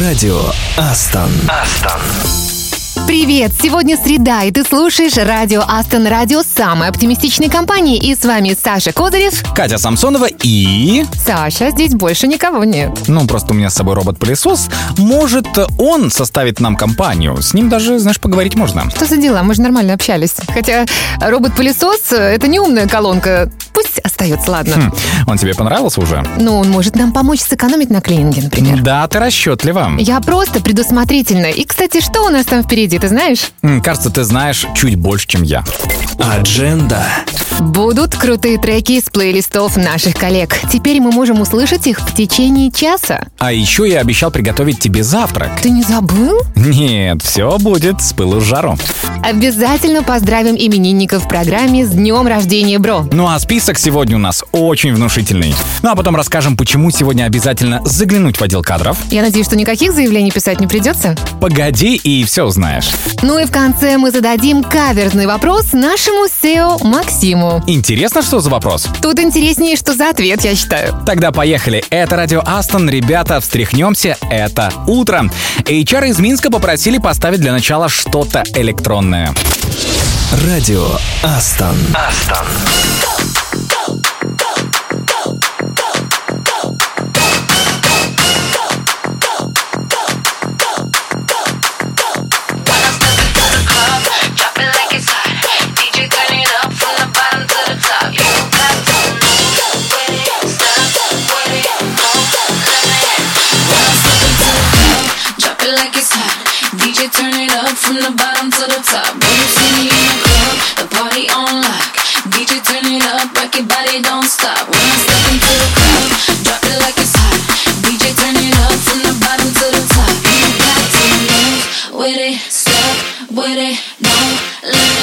Радио Астон. Астон. Привет! Сегодня среда, и ты слушаешь радио Астон Радио самой оптимистичной компании. И с вами Саша Козырев. Катя Самсонова и... Саша, здесь больше никого нет. Ну, просто у меня с собой робот-пылесос. Может, он составит нам компанию. С ним даже, знаешь, поговорить можно. Что за дела? Мы же нормально общались. Хотя робот-пылесос — это не умная колонка. Пусть остается, ладно. Хм, он тебе понравился уже? Ну, он может нам помочь сэкономить на клининге, например. Да, ты расчетлива. Я просто предусмотрительна. И, кстати, что у нас там впереди, ты знаешь? Кажется, ты знаешь чуть больше, чем я. Адженда. Будут крутые треки из плейлистов наших коллег. Теперь мы можем услышать их в течение часа. А еще я обещал приготовить тебе завтрак. Ты не забыл? Нет, все будет с пылу с жару. Обязательно поздравим именинников в программе с днем рождения, бро. Ну а список сегодня у нас очень внушительный. Ну а потом расскажем, почему сегодня обязательно заглянуть в отдел кадров. Я надеюсь, что никаких заявлений писать не придется. Погоди и все узнаешь. Ну и в конце мы зададим каверзный вопрос нашему SEO Максиму. Интересно, что за вопрос? Тут интереснее, что за ответ, я считаю. Тогда поехали. Это Радио Астон. Ребята, встряхнемся. Это утро. HR из Минска попросили поставить для начала что-то электронное. Радио Астон. Астон. With it, limit.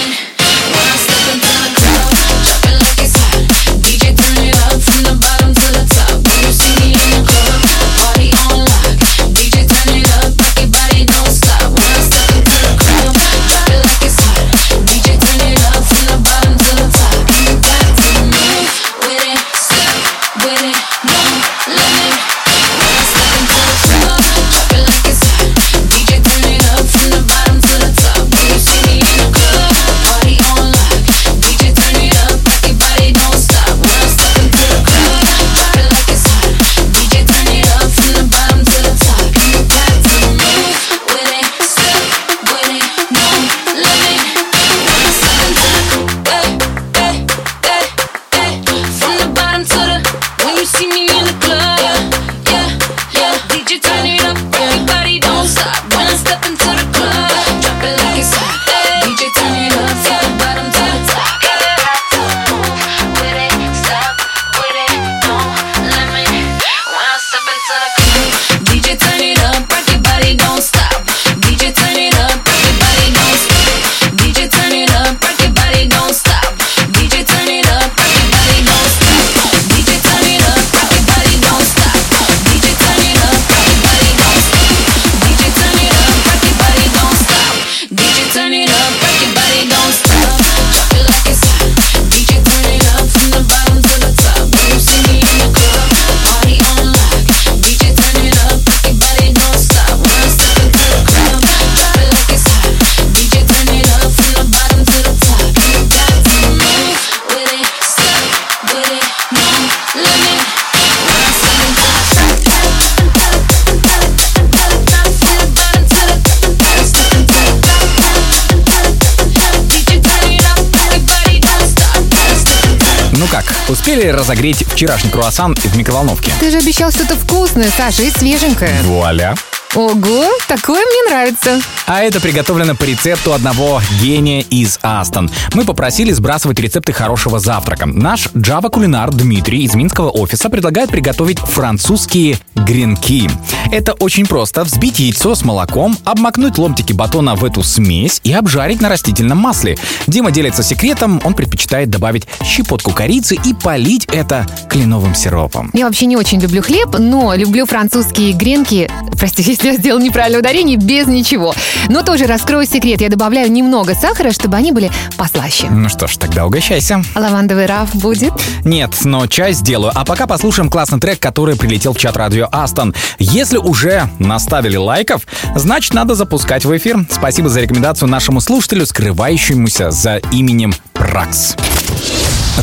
Успели разогреть вчерашний круассан в микроволновке? Ты же обещал что-то вкусное, Саша, и свеженькое. Вуаля! Ого, такое мне нравится. А это приготовлено по рецепту одного гения из Астон. Мы попросили сбрасывать рецепты хорошего завтрака. Наш Java-кулинар Дмитрий из Минского офиса предлагает приготовить французские гренки. Это очень просто. Взбить яйцо с молоком, обмакнуть ломтики батона в эту смесь и обжарить на растительном масле. Дима делится секретом, он предпочитает добавить щепотку корицы и полить это кленовым сиропом. Я вообще не очень люблю хлеб, но люблю французские гренки. Прости, если я сделал неправильное ударение, без ничего. Но тоже раскрою секрет. Я добавляю немного сахара, чтобы они были послаще. Ну что ж, тогда угощайся. Лавандовый раф будет? Нет, но часть сделаю. А пока послушаем классный трек, который прилетел в чат радио Астон. Если уже наставили лайков, значит, надо запускать в эфир. Спасибо за рекомендацию нашему слушателю, скрывающемуся за именем Пракс.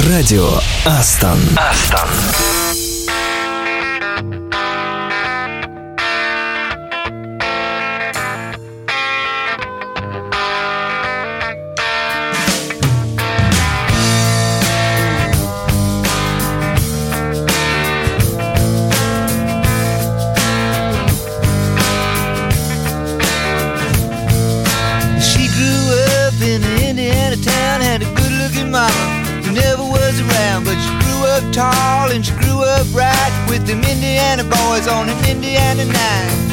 Радио Астон. Астон. With them Indiana boys on an Indiana night.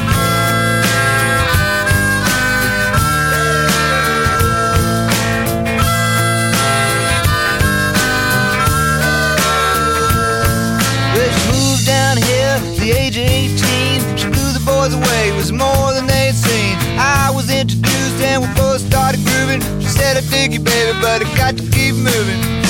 Well, she moved down here at the age of 18. She blew the boys away, it was more than they'd seen. I was introduced and we both started grooving. She said, I dig you, baby, but I got to keep moving.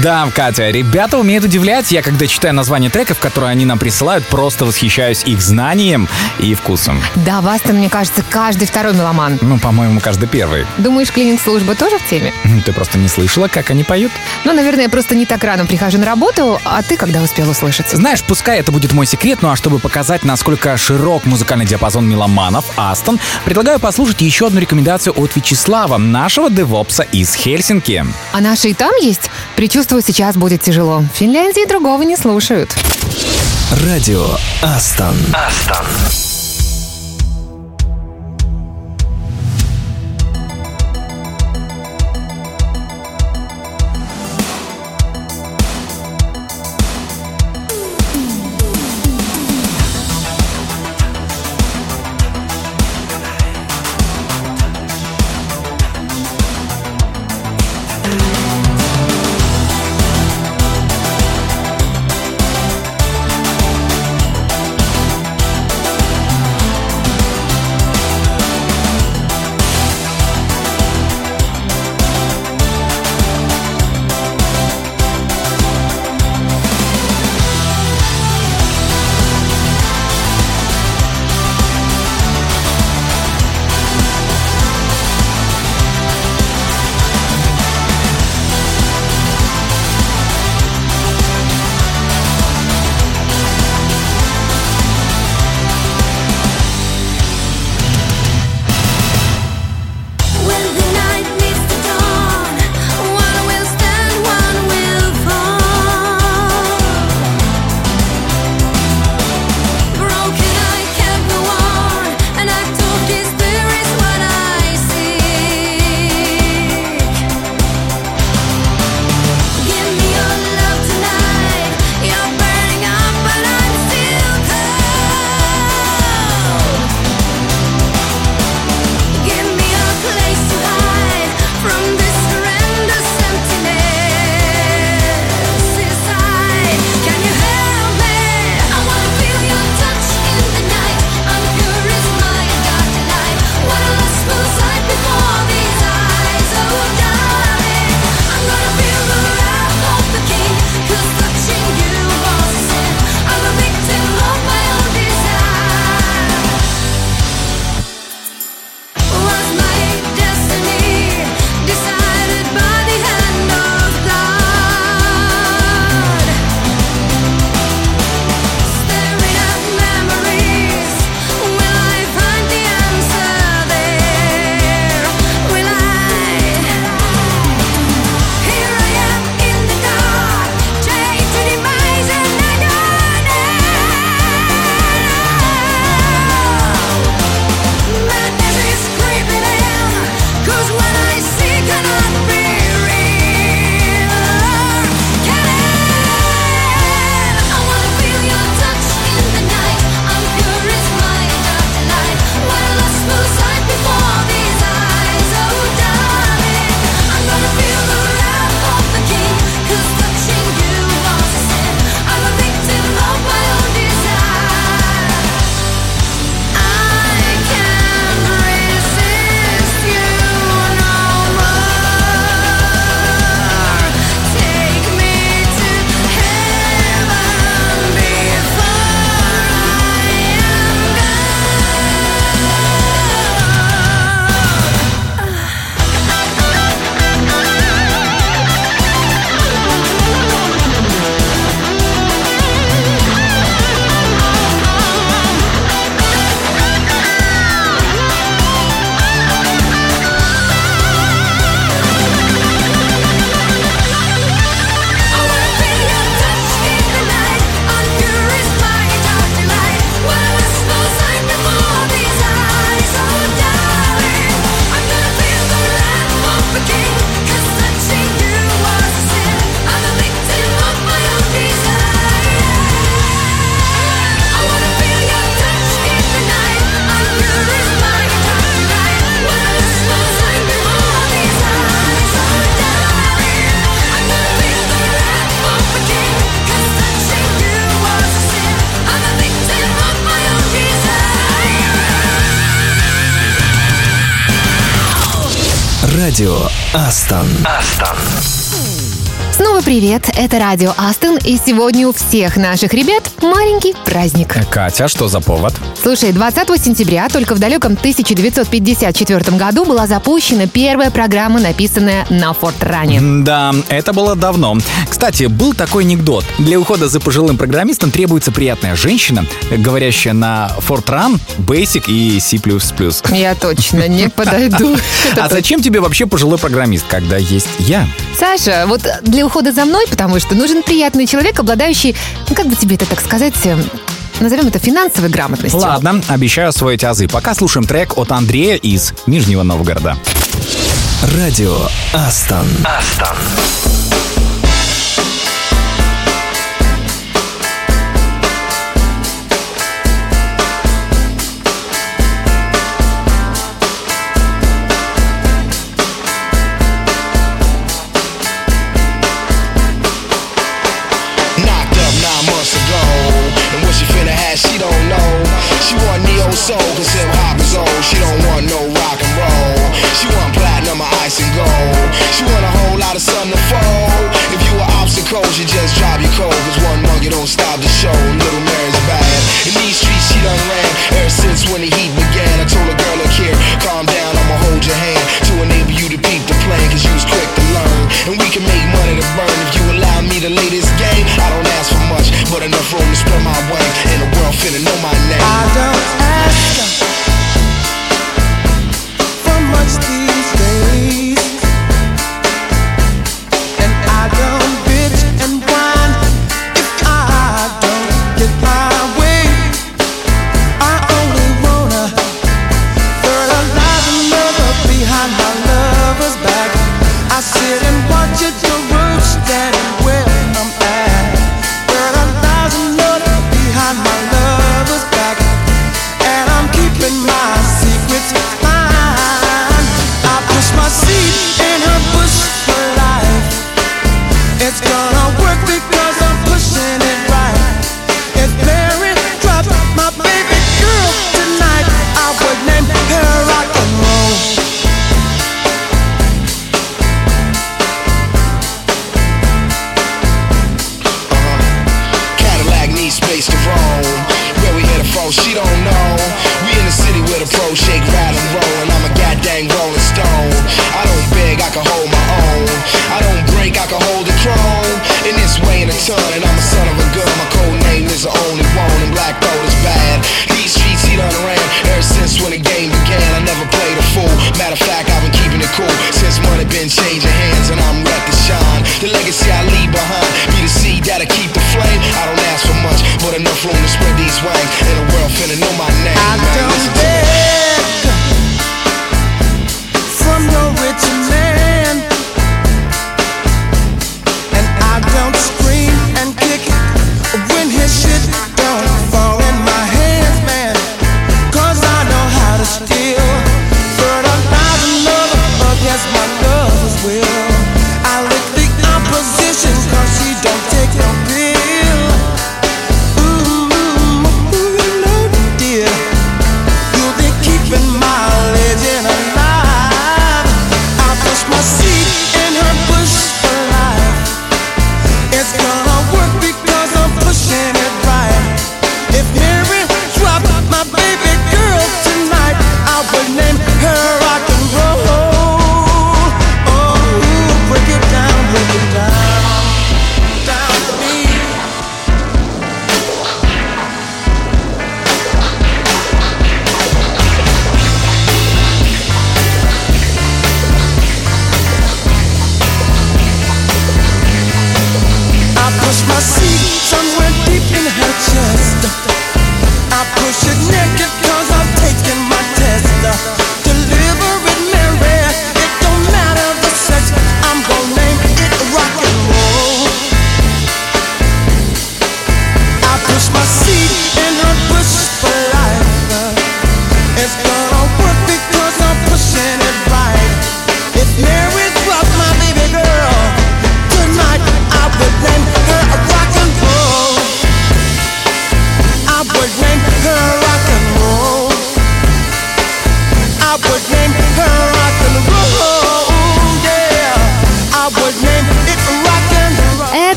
Да, Катя, ребята умеют удивлять. Я когда читаю название треков, которые они нам присылают, просто восхищаюсь их знанием и вкусом. Да, Вастон, мне кажется, каждый второй меломан. Ну, по-моему, каждый первый. Думаешь, клининг-служба тоже в теме? М, Ты просто не слышала, как они поют? Ну, наверное, я просто не так рано прихожу на работу, а ты когда успел услышаться? Знаешь, пускай это будет мой секрет, ну а чтобы показать, насколько широк музыкальный диапазон меломанов, Астон, предлагаю послушать еще одну рекомендацию от Вячеслава, нашего девопса из Хельсинки. А наши и там есть? Причувствую, сейчас будет тяжело. В Финляндии другого не слушают. Радио Астон. Астон. привет! Это радио Астон, и сегодня у всех наших ребят маленький праздник. Э, Катя, что за повод? Слушай, 20 сентября только в далеком 1954 году была запущена первая программа, написанная на Фортране. Да, это было давно. Кстати, был такой анекдот. Для ухода за пожилым программистом требуется приятная женщина, говорящая на Fortran, Basic и C++. Я точно не подойду. А зачем тебе вообще пожилой программист, когда есть я? Саша, вот для ухода за со мной, потому что нужен приятный человек, обладающий, ну как бы тебе это так сказать, эм, назовем это финансовой грамотностью. Ладно, обещаю освоить азы. Пока слушаем трек от Андрея из Нижнего Новгорода. Радио Астон. Астон.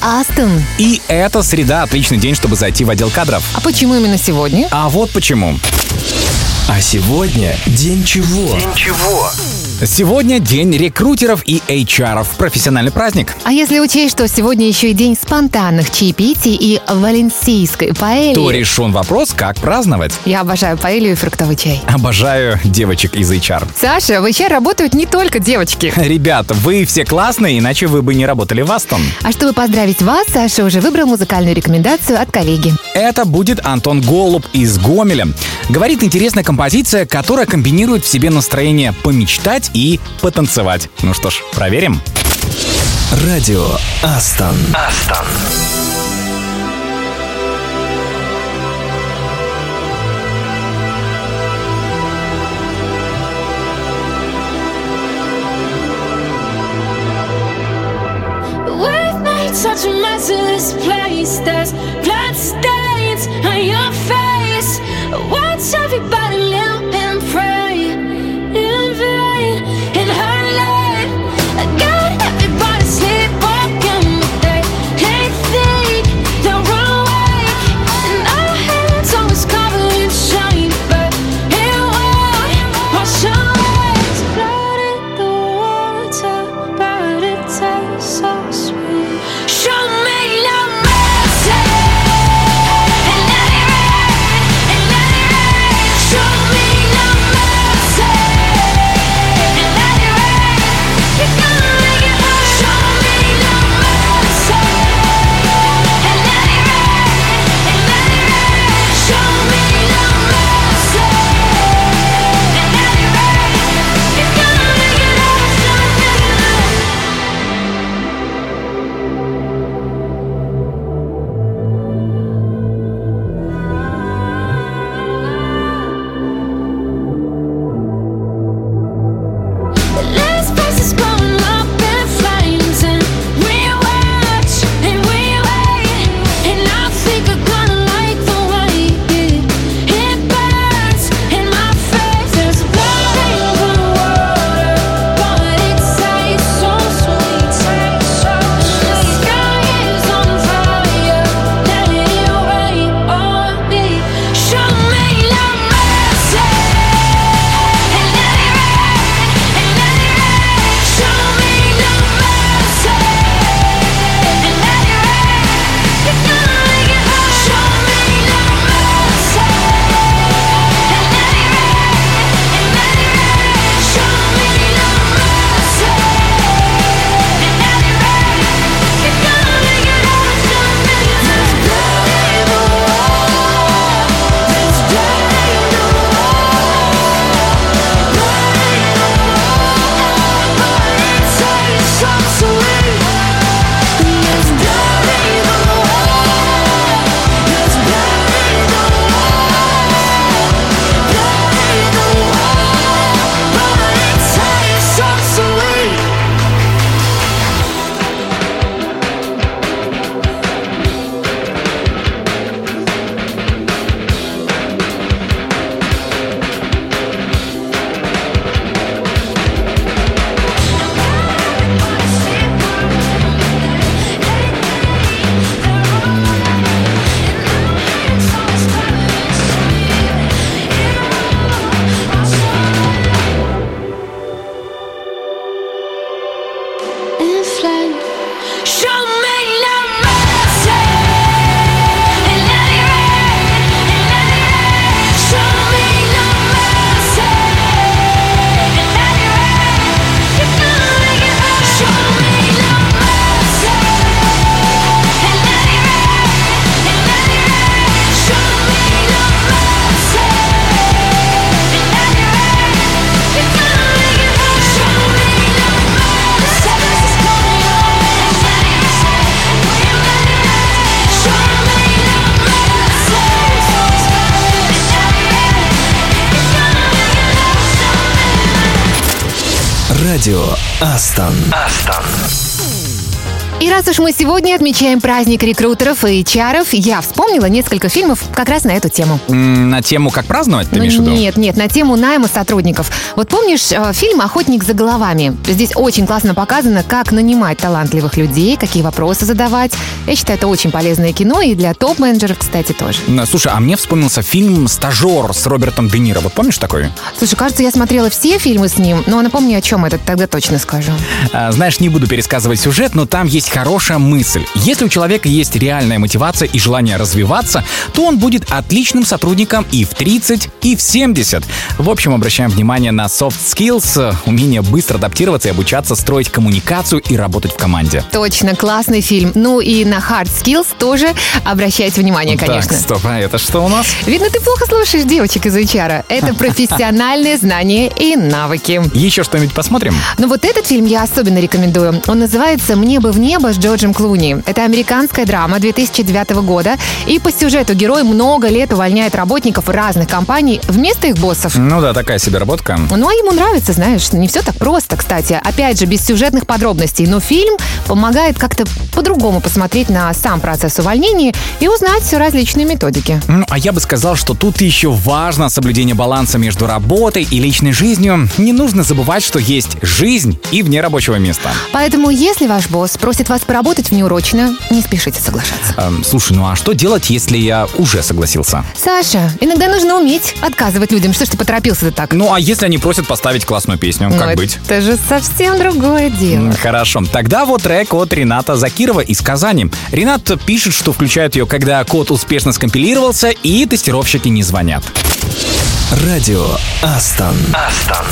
Астон. И это среда – отличный день, чтобы зайти в отдел кадров. А почему именно сегодня? А вот почему. А сегодня день чего? День чего? Сегодня день рекрутеров и HR. Профессиональный праздник. А если учесть, что сегодня еще и день спонтанных чаепитий и валенсийской паэли, то решен вопрос, как праздновать. Я обожаю паэлью и фруктовый чай. Обожаю девочек из HR. Саша, в HR работают не только девочки. Ребят, вы все классные, иначе вы бы не работали в Астон. А чтобы поздравить вас, Саша уже выбрал музыкальную рекомендацию от коллеги. Это будет Антон Голуб из Гомеля. Говорит интересная композиция, которая комбинирует в себе настроение помечтать и потанцевать. Ну что ж, проверим. Радио Астон. Астон. such a mess in this раз уж мы сегодня отмечаем праздник рекрутеров и чаров, я вспомнила несколько фильмов как раз на эту тему. На тему «Как праздновать» ты Ну, имеешь в виду? нет, нет, на тему найма сотрудников. Вот помнишь э, фильм «Охотник за головами»? Здесь очень классно показано, как нанимать талантливых людей, какие вопросы задавать. Я считаю, это очень полезное кино, и для топ-менеджеров, кстати, тоже. М, Слушай, а мне вспомнился фильм «Стажер» с Робертом Де Ниро. Вот помнишь такой? Слушай, кажется, я смотрела все фильмы с ним, но напомни, о чем это, тогда точно скажу. А, Знаешь, не буду пересказывать сюжет, но там есть хорошая мысль. Если у человека есть реальная мотивация и желание развиваться, то он будет отличным сотрудником и в 30, и в 70. В общем, обращаем внимание на soft skills, умение быстро адаптироваться и обучаться строить коммуникацию и работать в команде. Точно, классный фильм. Ну и на hard skills тоже обращайте внимание, конечно. Так, стоп, а это что у нас? Видно, ты плохо слушаешь девочек из HR. Это профессиональные знания и навыки. Еще что-нибудь посмотрим? Но вот этот фильм я особенно рекомендую. Он называется «Мне бы в небо» Джорджем Клуни. Это американская драма 2009 года. И по сюжету герой много лет увольняет работников разных компаний вместо их боссов. Ну да, такая себе работка. Ну, а ему нравится, знаешь, не все так просто, кстати. Опять же, без сюжетных подробностей. Но фильм помогает как-то по-другому посмотреть на сам процесс увольнения и узнать различные методики. Ну, а я бы сказал, что тут еще важно соблюдение баланса между работой и личной жизнью. Не нужно забывать, что есть жизнь и вне рабочего места. Поэтому, если ваш босс просит вас поработать внеурочно, не спешите соглашаться. Эм, слушай, ну а что делать, если я уже согласился? Саша, иногда нужно уметь отказывать людям. Что ж ты поторопился-то так? Ну а если они просят поставить классную песню, Ну, как быть? Это же совсем другое дело. М, Хорошо. Тогда вот трек от Рената Закирова из Казани. Ренат пишет, что включают ее, когда код успешно скомпилировался и тестировщики не звонят. Радио Астон. Астон.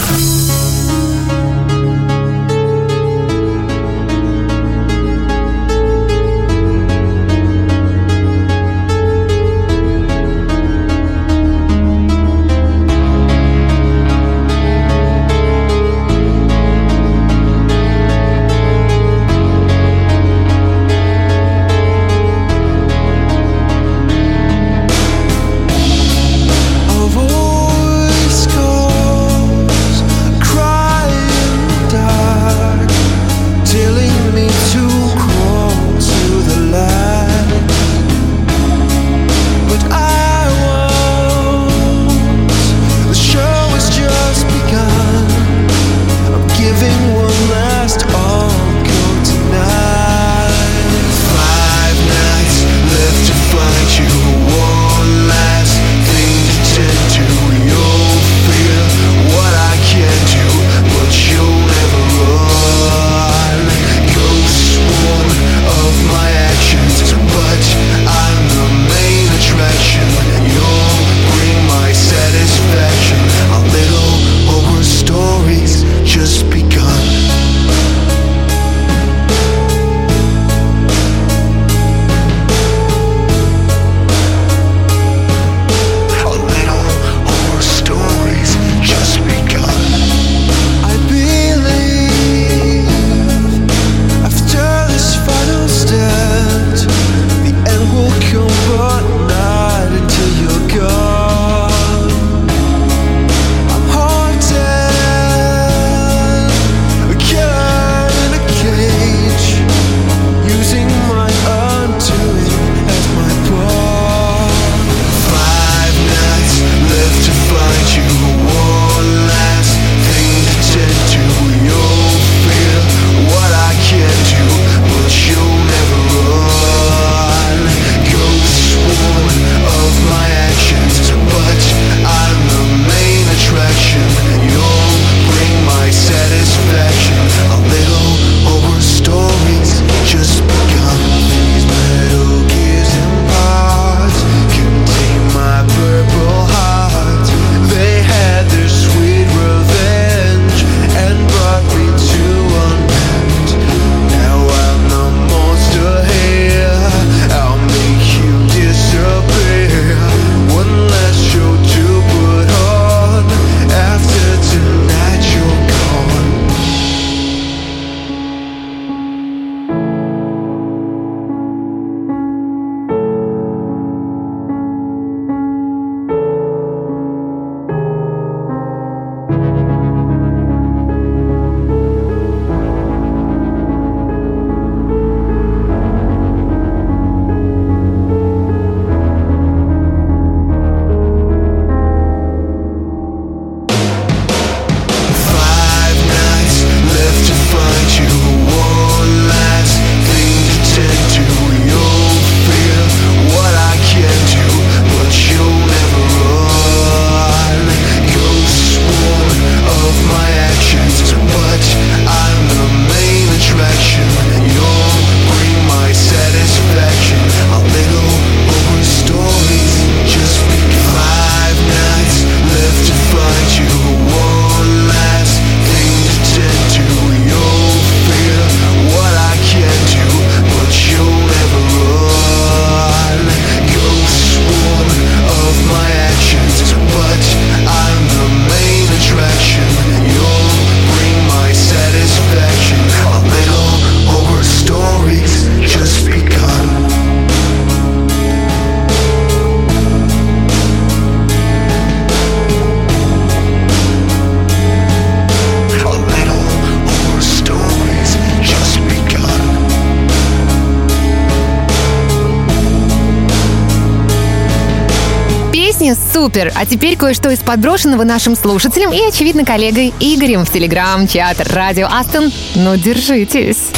Супер. А теперь кое-что из подброшенного нашим слушателям и, очевидно, коллегой Игорем в телеграм-чат Радио Астон. Ну, держитесь.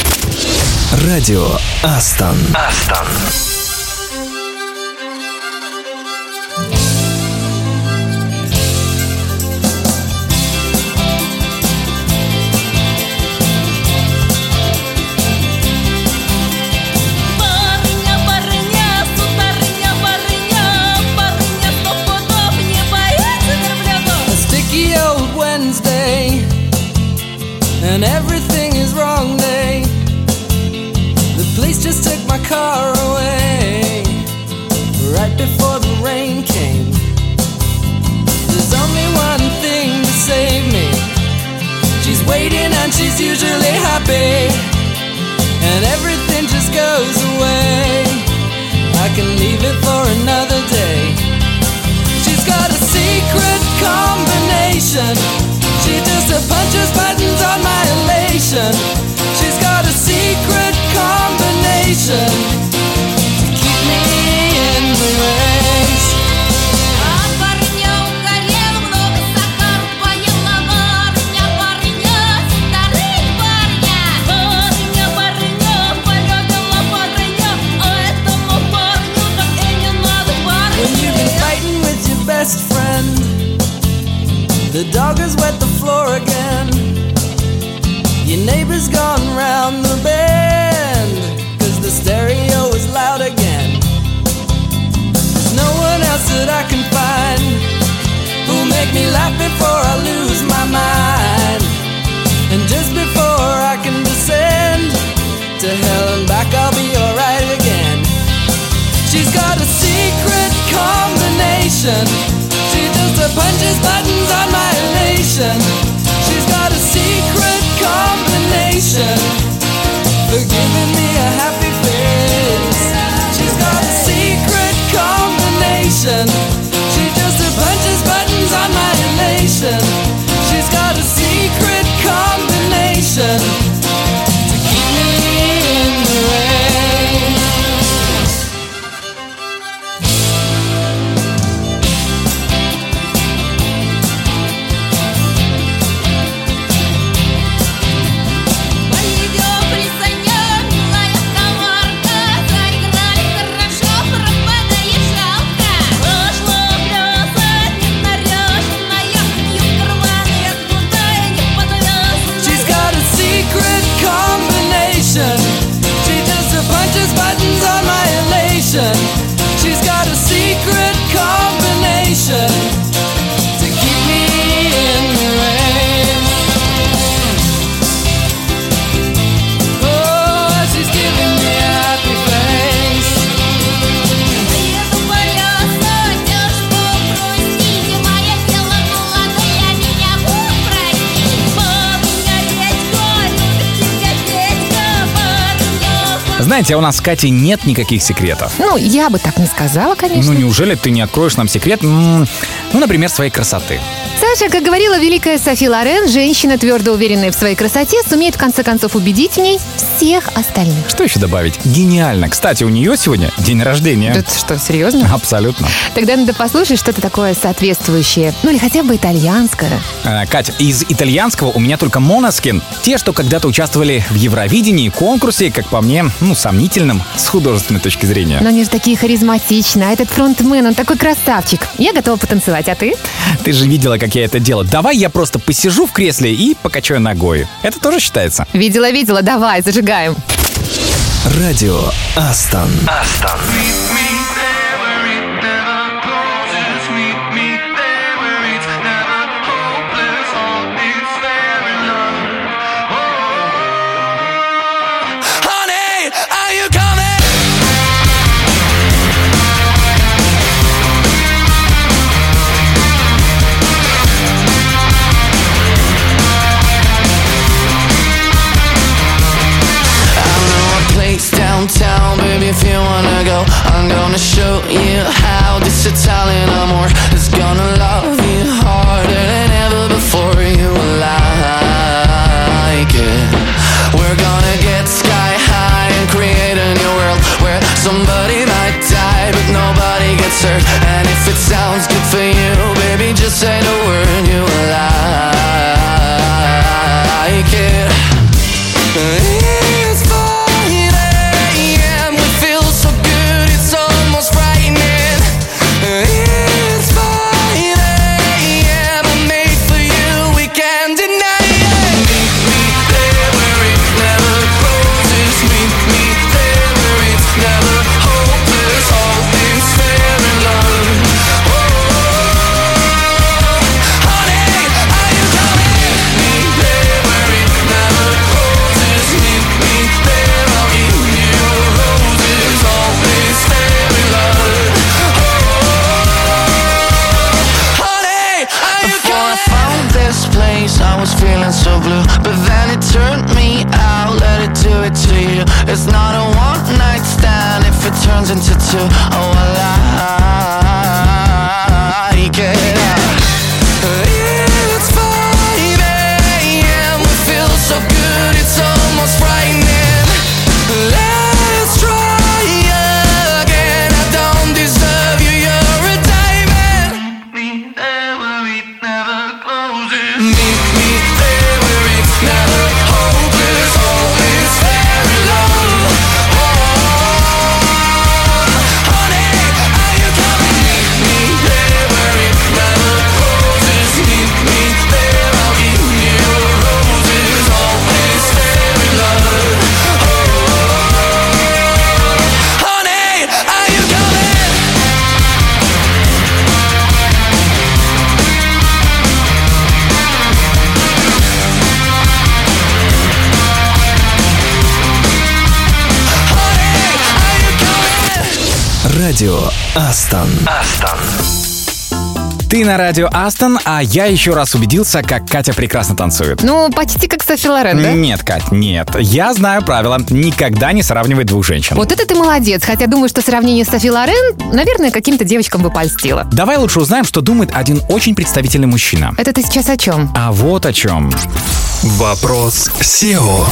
Радио Астон. Астон. Waiting and she's usually happy, and everything just goes away. I can leave it for another day. She's got a secret combination. She just punches buttons on my elation. Знаете, а у нас с Катей нет никаких секретов. Ну, я бы так не сказала, конечно. Ну, неужели ты не откроешь нам секрет? Ну, например, своей красоты. Саша, как говорила великая Софи Лорен, женщина, твердо уверенная в своей красоте, сумеет в конце концов убедить в ней всех остальных. Что еще добавить? Гениально. Кстати, у нее сегодня день рождения. Это что, серьезно? Абсолютно. Тогда надо послушать что-то такое соответствующее. Ну или хотя бы итальянское. Э, Кать, из итальянского у меня только Моноскин. Те, что когда-то участвовали в Евровидении, конкурсе, как по мне, ну, сомнительном с художественной точки зрения. Но они же такие харизматичные, а этот фронтмен, он такой красавчик. Я готова потанцевать, а ты? Ты же видела, как я это делаю. Давай я просто посижу в кресле и покачаю ногой. Это тоже считается. Видела, видела, давай, зажигаем. Радио Астон. Астон. Gonna show you how this Italian amor is gonna love you harder than ever before. You like it. We're gonna get sky high and create a new world Where somebody Ты на радио Астон, а я еще раз убедился, как Катя прекрасно танцует. Ну, почти как Софи Лорен, да? Нет, Кать, нет. Я знаю правила. Никогда не сравнивать двух женщин. Вот это ты молодец, хотя думаю, что сравнение с Софи Лорен, наверное, каким-то девочкам бы польстило. Давай лучше узнаем, что думает один очень представительный мужчина. Это ты сейчас о чем? А вот о чем. Вопрос SEO.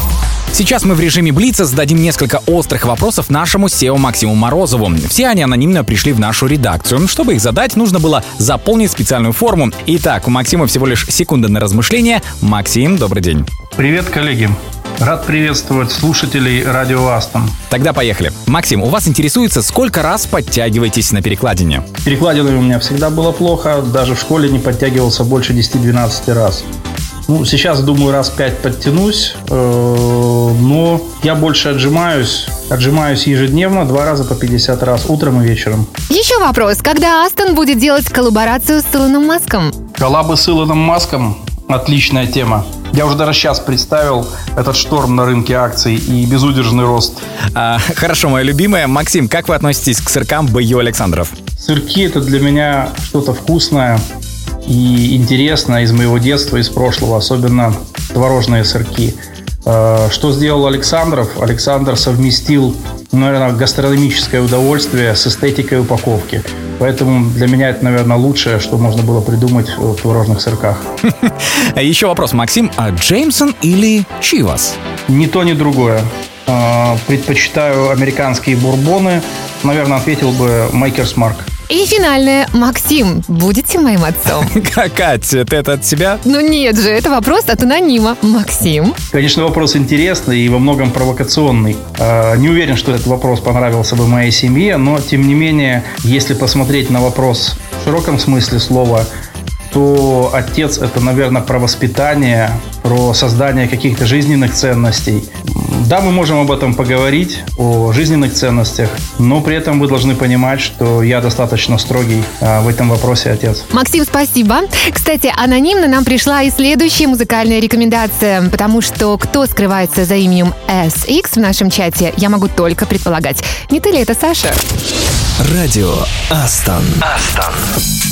Сейчас мы в режиме Блица зададим несколько острых вопросов нашему SEO Максиму Морозову. Все они анонимно пришли в нашу редакцию. Чтобы их задать, нужно было заполнить специальную форму. Итак, у Максима всего лишь секунда на размышление. Максим, добрый день. Привет, коллеги! Рад приветствовать слушателей Радио Астон. Тогда поехали. Максим, у вас интересуется, сколько раз подтягиваетесь на перекладине? Перекладиной у меня всегда было плохо, даже в школе не подтягивался больше 10-12 раз. Ну, сейчас, думаю, раз 5 подтянусь, э, но я больше отжимаюсь. Отжимаюсь ежедневно, два раза по 50 раз, утром и вечером. Еще вопрос. Когда Астон будет делать коллаборацию с Илоном Маском? Коллабы с Илоном Маском – отличная тема. Я уже даже сейчас представил этот шторм на рынке акций и безудержный рост. А, хорошо, моя любимая. Максим, как вы относитесь к сыркам Б.Ю. Александров? Сырки – это для меня что-то вкусное и интересное из моего детства, из прошлого, особенно творожные сырки. Э, Что сделал Александров? Александр совместил, наверное, гастрономическое удовольствие с эстетикой упаковки. Поэтому для меня это, наверное, лучшее, что можно было придумать в творожных сырках. Еще вопрос, Максим. А Джеймсон или Чивас? Ни то, ни другое. Э, Предпочитаю американские бурбоны. Наверное, ответил бы Майкерс Марк. И финальное. Максим, будете моим отцом? Кать, ты это от себя? Ну нет же, это вопрос от анонима. Максим? Конечно, вопрос интересный и во многом провокационный. Э, Не уверен, что этот вопрос понравился бы моей семье, но, тем не менее, если посмотреть на вопрос в широком смысле слова, то отец – это, наверное, про воспитание, про создание каких-то жизненных ценностей. Да, мы можем об этом поговорить, о жизненных ценностях, но при этом вы должны понимать, что я достаточно строгий э, в этом вопросе отец. Максим, спасибо. Кстати, анонимно нам пришла и следующая музыкальная рекомендация, потому что кто скрывается за именем SX в нашем чате, я могу только предполагать. Не ты ли это, Саша? Радио Астон. Астон.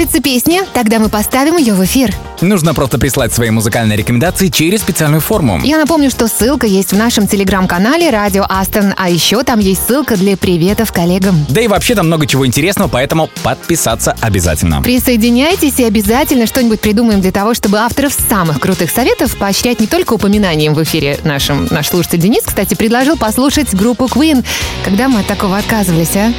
нравится песня? Тогда мы поставим ее в эфир. Нужно просто прислать свои музыкальные рекомендации через специальную форму. Я напомню, что ссылка есть в нашем телеграм-канале «Радио Астон», а еще там есть ссылка для приветов коллегам. Да и вообще там много чего интересного, поэтому подписаться обязательно. Присоединяйтесь и обязательно что-нибудь придумаем для того, чтобы авторов самых крутых советов поощрять не только упоминанием в эфире нашим. Наш слушатель Денис, кстати, предложил послушать группу Queen. Когда мы от такого отказывались, а?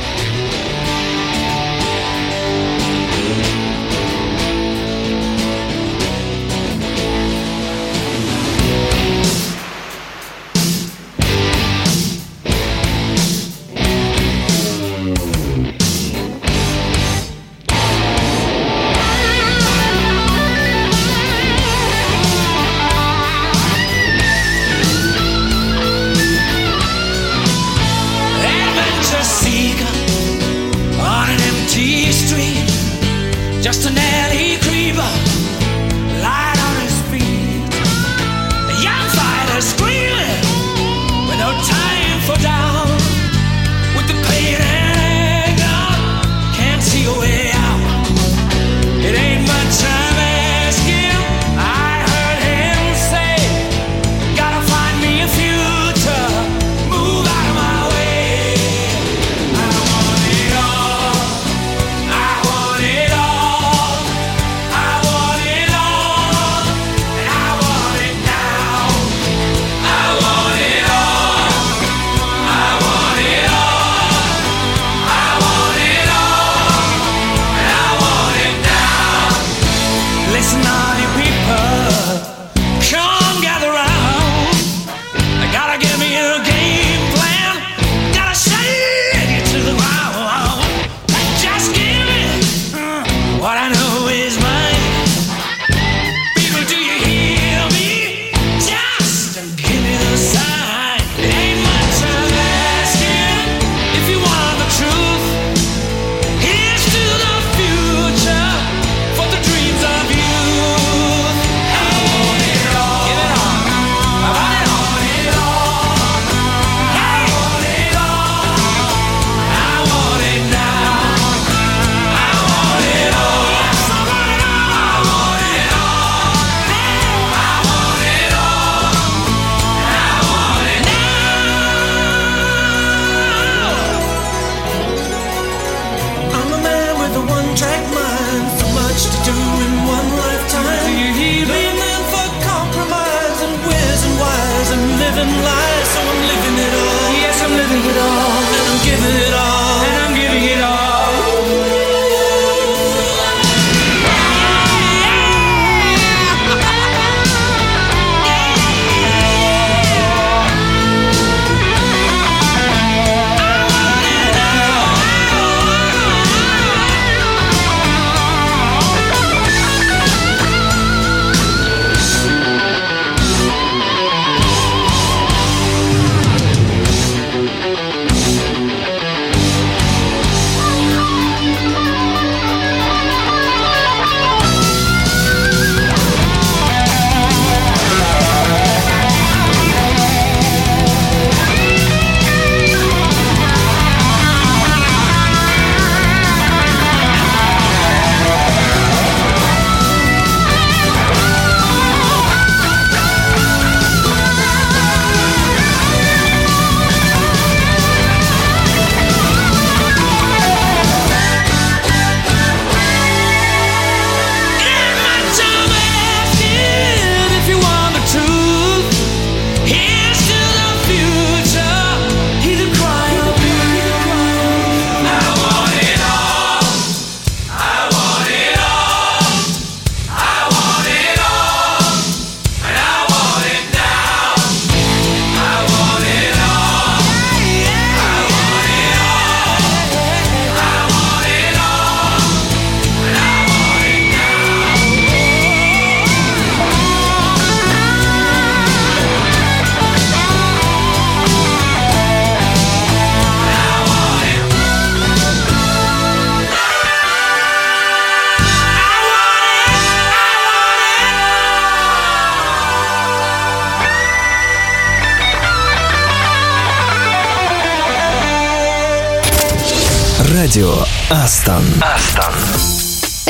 Радио Астон. Астон.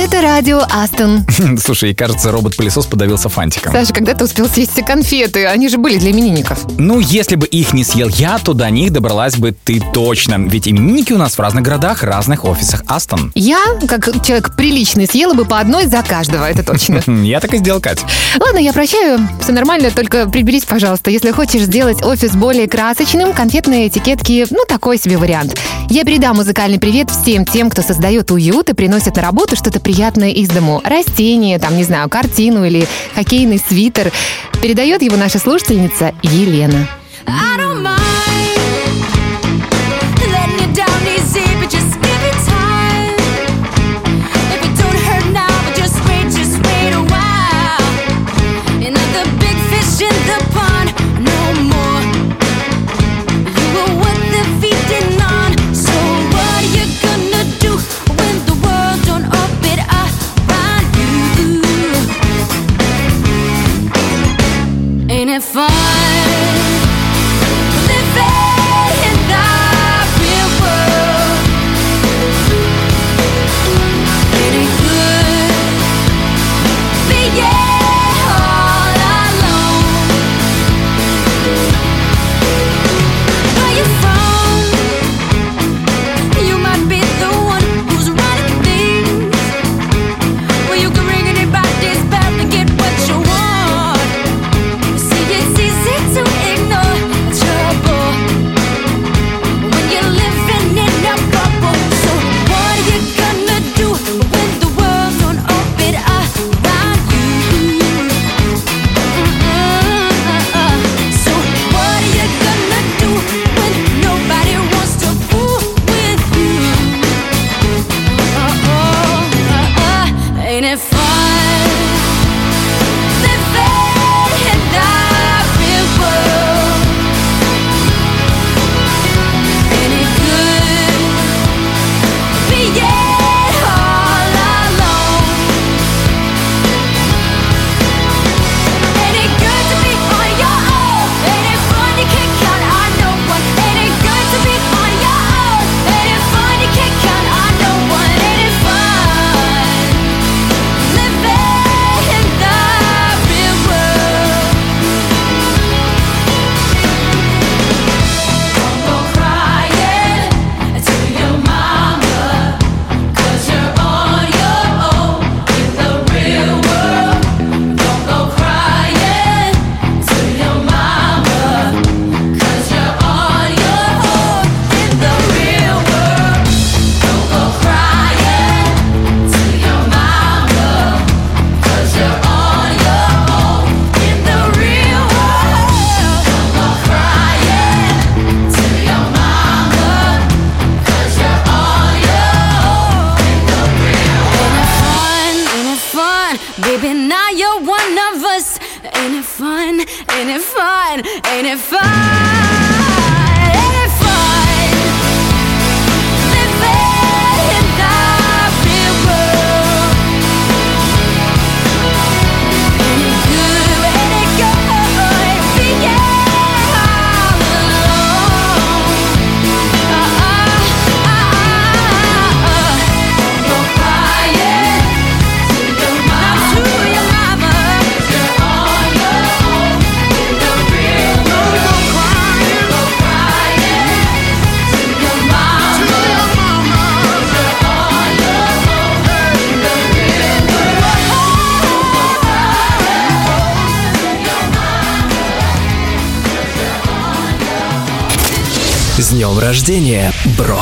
Это радио Астон. Слушай, и кажется, робот-пылесос подавился фантиком. Саша, когда ты успел съесть все конфеты? Они же были для именинников. Ну, если бы их не съел я, то до них добралась бы ты точно. Ведь именинники у нас в разных городах, разных офисах Астон. Я, как человек приличный, съела бы по одной за каждого, это точно. Я так и сделал, Кать. Ладно, я прощаю, все нормально, только приберись, пожалуйста. Если хочешь сделать офис более красочным, конфетные этикетки, ну, такой себе вариант. Я передам музыкальный привет всем тем, кто создает уют и приносит на работу что-то приятное из дому. Растение, там, не знаю, картину или хоккейный свитер. Передает его наша слушательница Елена. I don't mind днем рождения, бро!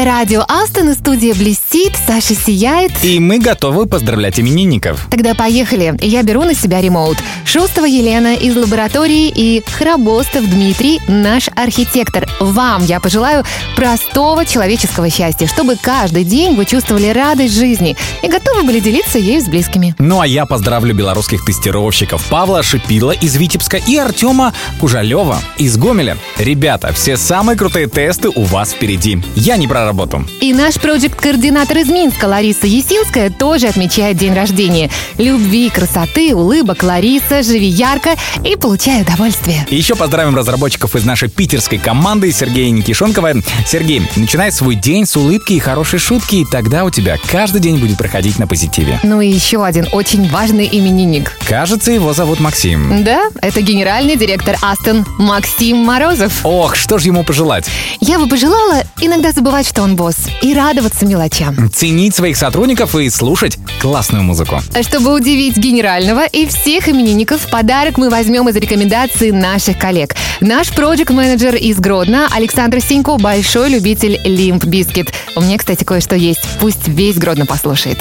Это радио Астон и студия блестит, Саша сияет. И мы готовы поздравлять именинников. Тогда поехали. Я беру на себя ремоут. Шустова Елена из лаборатории и Храбостов Дмитрий, наш архитектор. Вам я пожелаю простого человеческого счастья, чтобы каждый день вы чувствовали радость жизни и готовы были делиться ею с близкими. Ну а я поздравлю белорусских тестировщиков Павла Шипила из Витебска и Артема Кужалева из Гомеля. Ребята, все самые крутые тесты у вас впереди. Я не про работу. И наш проект-координатор из Минска Лариса Есинская тоже отмечает день рождения. Любви, красоты, улыбок, Лариса, живи ярко и получай удовольствие. Еще поздравим разработчиков из нашей питерской команды Сергея Никишонкова. Сергей, начинай свой день с улыбки и хорошей шутки, и тогда у тебя каждый день будет проходить на позитиве. Ну и еще один очень важный именинник. Кажется, его зовут Максим. Да, это генеральный директор Aston Максим Морозов. Ох, что же ему пожелать? Я бы пожелала иногда забывать, что это он босс. И радоваться мелочам. Ценить своих сотрудников и слушать классную музыку. Чтобы удивить генерального и всех именинников, подарок мы возьмем из рекомендаций наших коллег. Наш проект менеджер из Гродно Александр Синько – большой любитель Limp Bizkit. У меня, кстати, кое-что есть. Пусть весь Гродно послушает.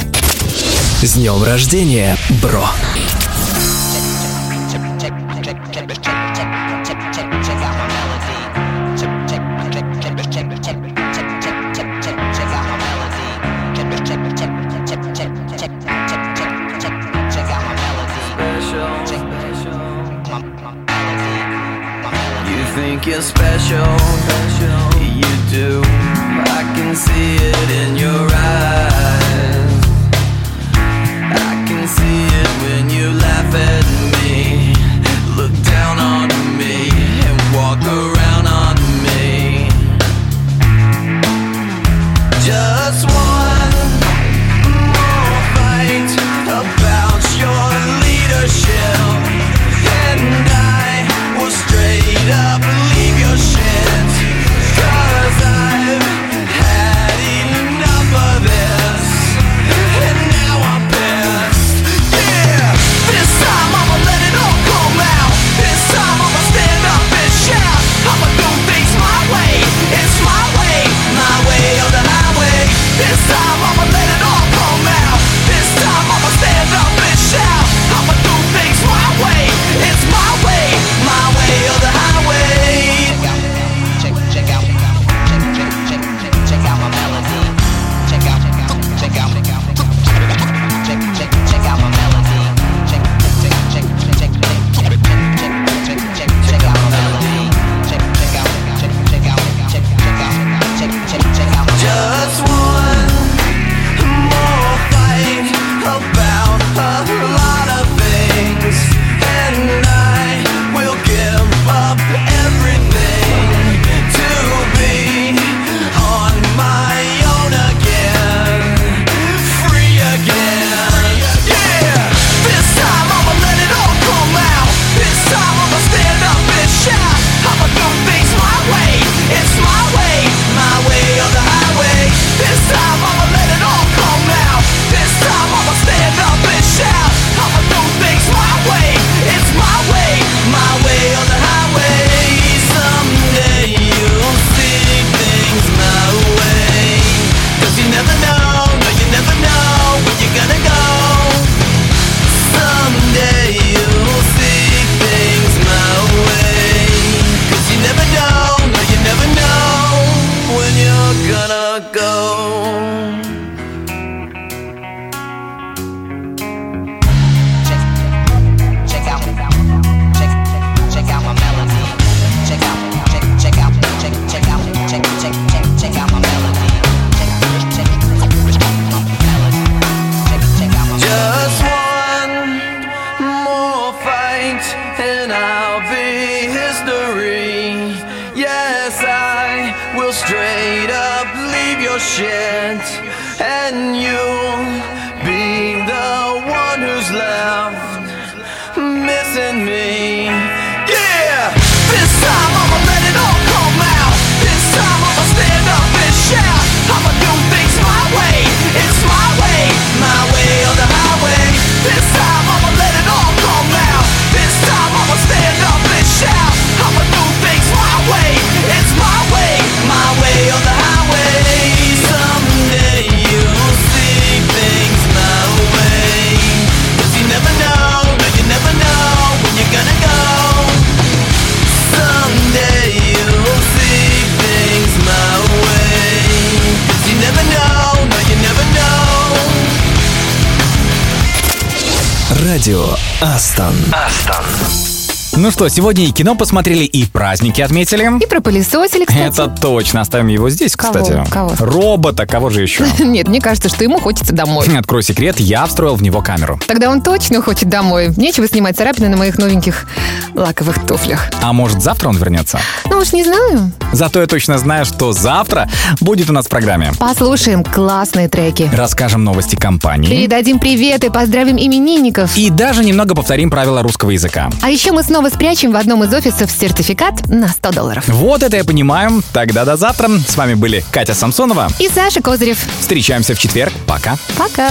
С днем рождения, бро! you're special. You do. сегодня и кино посмотрели, и праздники отметили. И пропылесосили, кстати. Это точно. Оставим его здесь, кого? кстати. Кого? Робота, кого же еще? Нет, мне кажется, что ему хочется домой. Открой секрет, я встроил в него камеру. Тогда он точно хочет домой. Нечего снимать царапины на моих новеньких лаковых туфлях. А может, завтра он вернется? Ну уж не знаю. Зато я точно знаю, что завтра будет у нас в программе. Послушаем классные треки. Расскажем новости компании. Передадим привет и поздравим именинников. И даже немного повторим правила русского языка. А еще мы снова спрячем получим в одном из офисов сертификат на 100 долларов. Вот это я понимаю. Тогда до завтра. С вами были Катя Самсонова и Саша Козырев. Встречаемся в четверг. Пока. Пока.